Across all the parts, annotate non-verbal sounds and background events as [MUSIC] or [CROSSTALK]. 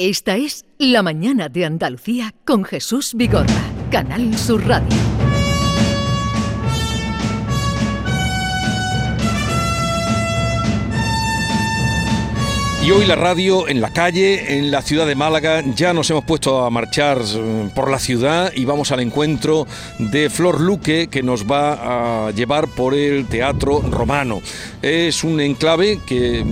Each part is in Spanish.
Esta es La Mañana de Andalucía con Jesús Vigorra, Canal Sur Radio. Y hoy la radio en la calle, en la ciudad de Málaga, ya nos hemos puesto a marchar eh, por la ciudad y vamos al encuentro de Flor Luque que nos va a llevar por el Teatro Romano. Es un enclave que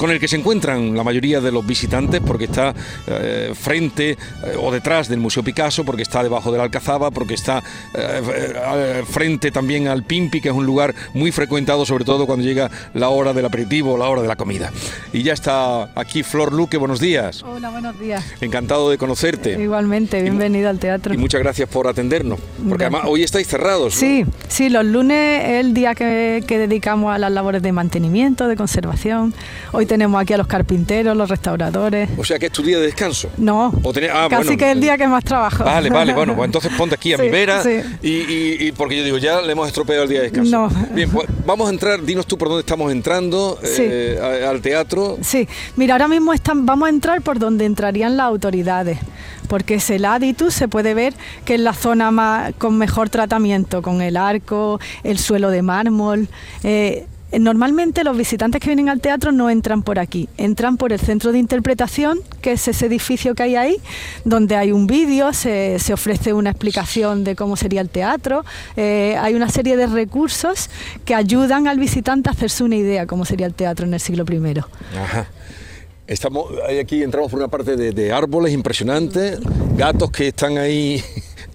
con el que se encuentran la mayoría de los visitantes porque está eh, frente eh, o detrás del Museo Picasso, porque está debajo de la Alcazaba, porque está eh, frente también al Pimpi, que es un lugar muy frecuentado, sobre todo cuando llega la hora del aperitivo o la hora de la comida. Y ya está aquí Flor Luque, buenos días. Hola, buenos días. Encantado de conocerte. Igualmente, bienvenido al teatro. Y muchas gracias por atendernos, porque además hoy estáis cerrados. Sí, sí, los lunes es el día que, que dedicamos a las labores de mantenimiento, de conservación. Hoy tenemos aquí a los carpinteros, los restauradores. O sea que es tu día de descanso. No, ah, casi que es el día que más trabajo. Vale, vale, bueno, pues [LAUGHS] entonces ponte aquí a mi vera y, porque yo digo, ya le hemos estropeado el día de descanso. No. Bien, pues vamos a entrar, dinos tú por dónde estamos entrando eh, al teatro. Sí, mira, ahora mismo están, vamos a entrar por donde entrarían las autoridades porque es el Aditus, se puede ver que es la zona más, con mejor tratamiento, con el arco, el suelo de mármol. Eh, Normalmente los visitantes que vienen al teatro no entran por aquí, entran por el centro de interpretación, que es ese edificio que hay ahí, donde hay un vídeo, se, ofrece una explicación de cómo sería el teatro, eh, hay una serie de recursos que ayudan al visitante a hacerse una idea cómo sería el teatro en el siglo I. Ajá. Estamos, aquí entramos por una parte de árboles impresionantes, gatos que están ahí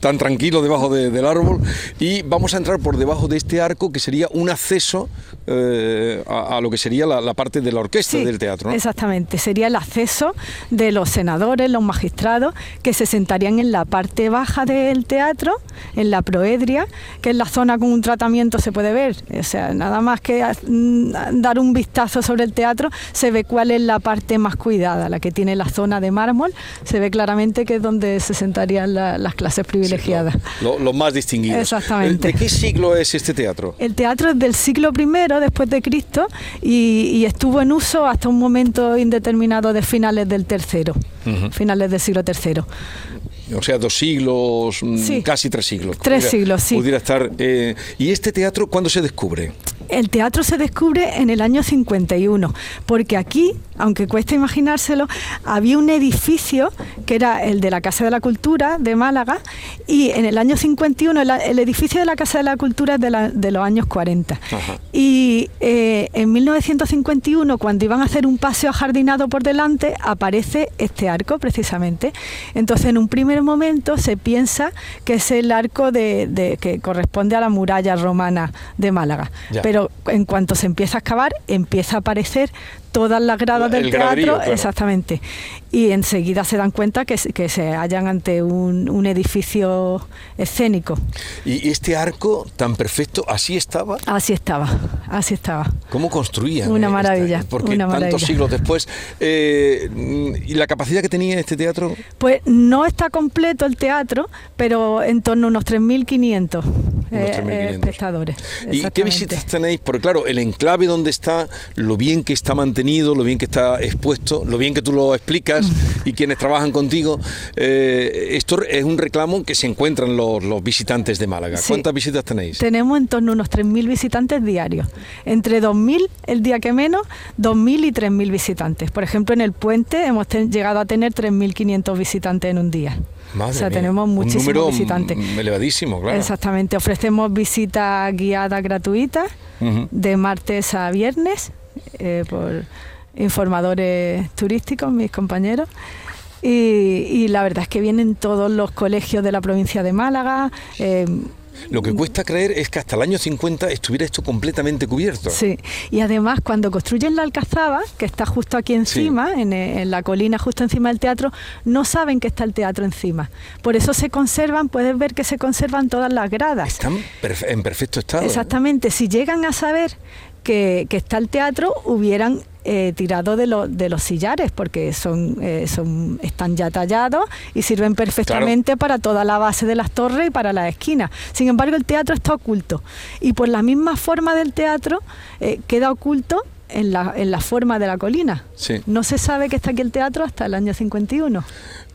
tan tranquilo debajo del árbol y vamos a entrar por debajo de este arco que sería un acceso eh, a, lo que sería la, parte de la orquesta del teatro. Exactamente, sería el acceso de los senadores, los magistrados, que se sentarían en la parte baja del teatro, en la proedria, que es la zona con un tratamiento se puede ver, o sea, nada más que mm, dar un vistazo sobre el teatro, se ve cuál es la parte más cuidada, la que tiene la zona de mármol, se ve claramente que es donde se sentarían las clases privilegiadas los más distinguidos. Exactamente. ¿De qué siglo es este teatro? El teatro es del siglo I después de Cristo y, estuvo en uso hasta un momento indeterminado de finales del tercero, finales del siglo III o sea, dos siglos, mm, casi tres siglos. Tres siglos, sí. Pudiera estar. Eh, ¿Y este teatro cuándo se descubre? El teatro se descubre en el año 51, porque aquí, aunque cuesta imaginárselo, había un edificio que era el de la Casa de la Cultura de Málaga y en el año 51 el, edificio de la Casa de la Cultura es de, los años 40. Y eh, en 1951, cuando iban a hacer un paseo jardinado por delante, aparece este arco precisamente. Entonces, en un primer momento se piensa que es el arco de, que corresponde a la muralla romana de Málaga pero en cuanto se empieza a excavar, empieza a aparecer todas las gradas del teatro, exactamente. Y enseguida se dan cuenta que, que se hallan ante un, edificio escénico. ¿Y este arco tan perfecto, así estaba? Así estaba, así estaba. ¿Cómo construían? Una maravilla. porque tantos siglos después. Eh, ¿Y la capacidad que tenía este teatro? Pues no está completo el teatro, pero en torno a unos 3.500 eh, espectadores. ¿Y qué visitas tenéis? Porque claro, el enclave donde está, lo bien que está mantenido lo bien que está expuesto, lo bien que tú lo explicas y quienes trabajan contigo. Eh, esto es un reclamo que se encuentran los, visitantes de Málaga. ¿Cuántas visitas tenéis? Tenemos en torno a unos 3.000 visitantes diarios. Entre 2.000 el día que menos, 2.000 y 3.000 visitantes. Por ejemplo, en el puente hemos llegado a tener 3.500 visitantes en un día. o sea, tenemos muchísimos un número visitantes. Elevadísimo, claro. Exactamente. Ofrecemos visitas guiadas gratuitas de martes a viernes eh, por informadores turísticos, mis compañeros. Y, la verdad es que vienen todos los colegios de la provincia de Málaga. Eh, lo que cuesta creer es que hasta el año 50 estuviera esto completamente cubierto. Sí, y además cuando construyen la Alcazaba, que está justo aquí encima, en, la colina justo encima del teatro, no saben que está el teatro encima. Por eso se conservan, puedes ver que se conservan todas las gradas. Están en perfecto estado. Exactamente, si llegan a saber que, está el teatro hubieran eh, tirado de, de, los sillares porque son, eh, son están ya tallados y sirven perfectamente para toda la base de las torres y para las esquinas. Sin embargo, el teatro está oculto y por la misma forma del teatro eh, queda oculto en la, en la forma de la colina. Sí. No se sabe que está aquí el teatro hasta el año 51.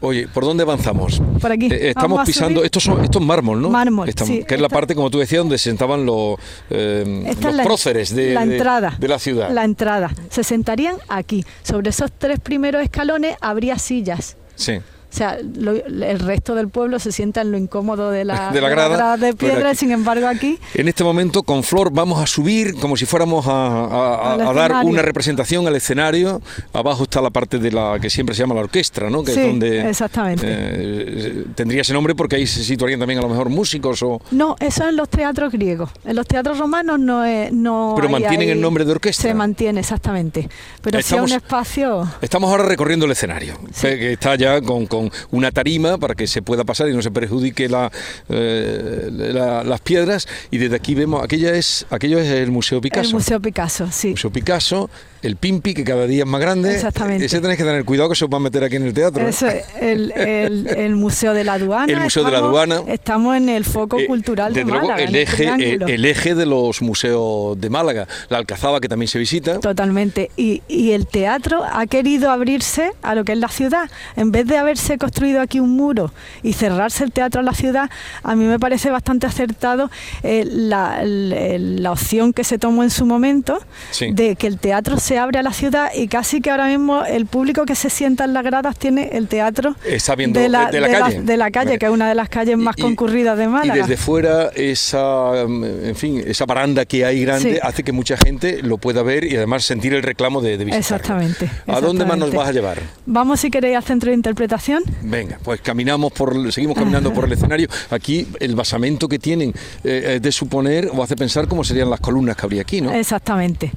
Oye, ¿por dónde avanzamos? Por aquí. Eh, estamos Vamos a pisando, estos son, esto es mármol, ¿no? Mármol, Estamos- sí, que es la parte, como tú decías, donde se sentaban los, eh, los la, próceres de, la de- entrada, de la ciudad. La entrada. Se sentarían aquí. Sobre esos tres primeros escalones habría sillas. Sí. O sea, lo- el resto del pueblo se sienta en lo incómodo de la, [LAUGHS] De la grada, de piedra, sin embargo aquí En este momento, con Flor, vamos a subir como si fuéramos a, dar una representación al escenario. Abajo está la parte de la que siempre se llama la orquestra, ¿no? Que Sí, es donde exactamente. eh, tendría ese nombre porque ahí se situarían también a lo mejor músicos o. No, eso en los teatros griegos. En los teatros romanos no es. No Pero hay mantienen el nombre de orquestra. Se mantiene, exactamente. Pero sí Estamos- es un espacio. Estamos ahora recorriendo el escenario, que está ya con, con una tarima para que se pueda pasar y no se perjudique la, eh, la- las piedras. Y desde aquí vemos, aquella es, aquello es el Museo Picasso. El Museo Picasso, sí. Museo Picasso, el Pimpi, que cada día es más grande. Exactamente. Ese tenéis que tener cuidado que se os va a meter aquí en el teatro. ¿eh? Eso, el, el- el Museo de la Aduana. El Museo de la Aduana. Estamos en el foco Eh, cultural de desde luego, Málaga. el el eje, el, triángulo. el eje de los museos de Málaga. La Alcazaba, que también se visita. Totalmente. Y, y el teatro ha querido abrirse a lo que es la ciudad. En vez de haberse construido aquí un muro y cerrarse el teatro a la ciudad, a mí me parece bastante acertado eh, la, opción que se tomó en su momento Sí. de que el teatro se abre a la ciudad y casi que ahora mismo el público que se sienta en las gradas tiene el teatro Está viendo de, la, de- la de calle. de la calle, que es una de las calles más Y- concurridas de Málaga. Y desde fuera esa, mm, en fin, esa baranda que hay grande Sí. hace que mucha gente lo pueda ver y además sentir el reclamo de, de visitarlo. Exactamente, ¿A dónde más nos exactamente. vas a llevar? Vamos si queréis al centro de interpretación. Venga, pues caminamos por, seguimos caminando por el escenario. Aquí el basamento que tienen eh, de suponer o hace pensar cómo serían las columnas que habría aquí, ¿no? Exactamente.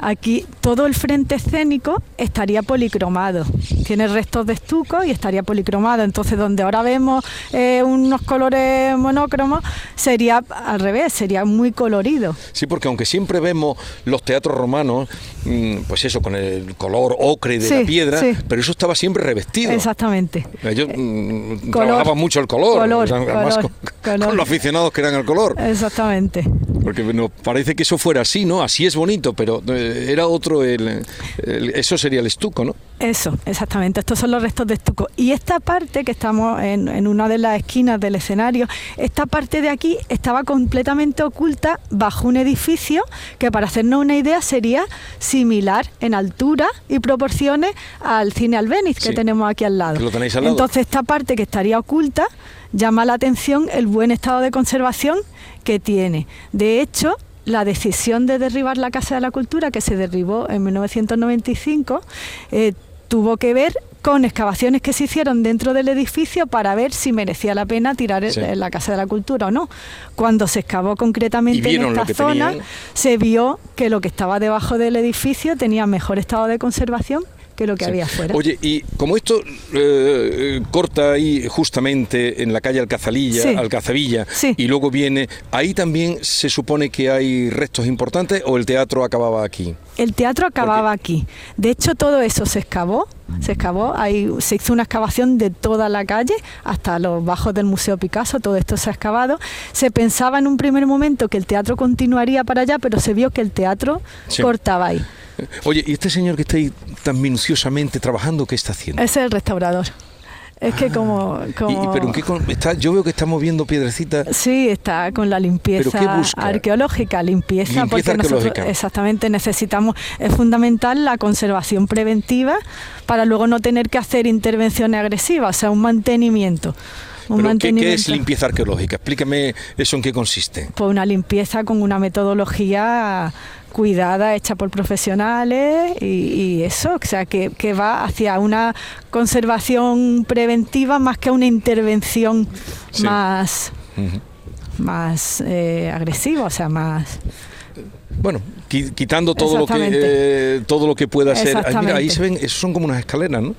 Aquí todo el frente escénico estaría policromado. Tiene restos de estuco y estaría policromado. Entonces, donde ahora vemos eh, unos colores monócromos, sería al revés, sería muy colorido. Sí, porque aunque siempre vemos los teatros romanos, mm, pues eso, con el color ocre de Sí, la piedra, sí. pero eso estaba siempre revestido. Exactamente. Ellos mm, color. trabajaban mucho el color, Color, color, con, [LAUGHS] color. con los aficionados que eran al color. Exactamente. Porque nos parece que eso fuera así, ¿no? Así es bonito, pero eh, era otro el, el- eso sería el estuco, ¿no? Eso, exactamente. Estos son los restos de estuco. Y esta parte, que estamos en, en una de las esquinas del escenario, esta parte de aquí estaba completamente oculta bajo un edificio que, para hacernos una idea, sería similar en altura y proporciones al cine Albéniz que Sí, tenemos aquí al lado. que lo tenéis al lado. Entonces, esta parte que estaría oculta llama la atención el buen estado de conservación que tiene. De hecho, la decisión de derribar la Casa de la Cultura, que se derribó en 1995, eh, tuvo que ver con excavaciones que se hicieron dentro del edificio para ver si merecía la pena tirar el- Sí. la Casa de la Cultura o no. Cuando se excavó concretamente en esta zona, tenían. se vio que lo que estaba debajo del edificio tenía mejor estado de conservación que lo que Sí. había afuera. Oye, y como esto eh, corta ahí justamente en la calle Alcazalilla, Sí. Alcazavilla, Sí. y luego viene, ahí también se supone que hay restos importantes o el teatro acababa aquí. El teatro acababa aquí. De hecho, todo eso se excavó. Se excavó, ahí se hizo una excavación de toda la calle hasta los bajos del Museo Picasso, todo esto se ha excavado. Se pensaba en un primer momento que el teatro continuaría para allá, pero se vio que el teatro Sí. cortaba ahí. Oye, ¿y este señor que está ahí tan minuciosamente trabajando, qué está haciendo? Es el restaurador. Es que como... Ah. ¿Y- como y pero en qué con- está, yo veo que está moviendo piedrecitas. Sí, está con la limpieza arqueológica, limpieza, Limpieza porque nosotros exactamente necesitamos, es fundamental la conservación preventiva para luego no tener que hacer intervenciones agresivas, o sea, un mantenimiento. Un ¿Pero qué, es limpieza arqueológica? Explícame eso en qué consiste. Pues una limpieza con una metodología cuidada, hecha por profesionales y, y eso, o sea, que, que va hacia una conservación preventiva más que una intervención Sí. más más eh, agresivo, o sea, más... Bueno, qui- quitando todo lo que eh, todo lo que pueda ser. Ay, mira, ahí se ven, esos son como unas escaleras, ¿no?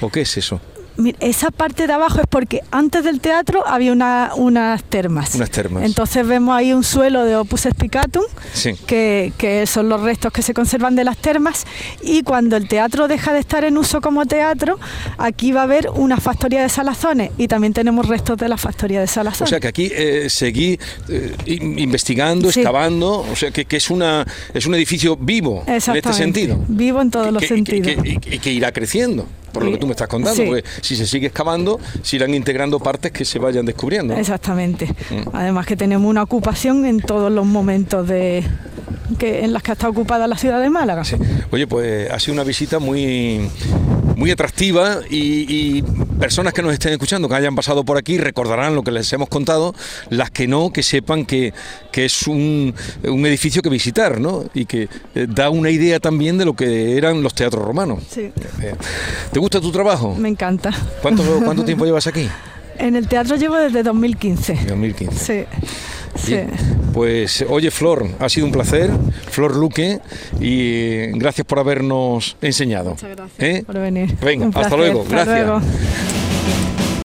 ¿O qué es eso? Mira, esa parte de abajo es porque antes del teatro había una, unas termas. Unas termas. Entonces vemos ahí un suelo de Opus Spicatum, Sí. que, que son los restos que se conservan de las termas. Y cuando el teatro deja de estar en uso como teatro, aquí va a haber una factoría de salazones y también tenemos restos de la factoría de O salazones. sea que aquí eh, seguí eh, in- investigando, Sí. excavando, o sea que, que es una es un edificio vivo en este sentido. Vivo en todos los Que- sentidos. y que irá creciendo, por lo que tú me estás contando, Sí. porque si se sigue excavando, se irán integrando partes que se vayan descubriendo. Exactamente. Mm. Además que tenemos una ocupación en todos los momentos de que en las que está ocupada la ciudad de Málaga. Sí. Oye, pues ha sido una visita muy, muy atractiva y, y personas que nos estén escuchando, que hayan pasado por aquí, recordarán lo que les hemos contado, las que no, que sepan que, que es un, un edificio que visitar, ¿no? Y que eh, da una idea también de lo que eran los teatros romanos. Sí, Eh, ¿Te gusta tu trabajo? me encanta. ¿Cuánto, ¿Cuánto [LAUGHS] tiempo llevas aquí? En el teatro llevo desde 2015. 2015. Sí. Sí. Pues oye Flor, ha sido un placer, Flor Luque, y gracias por habernos enseñado. Muchas gracias ¿Eh? por venir. Venga, hasta luego, Hasta gracias. luego.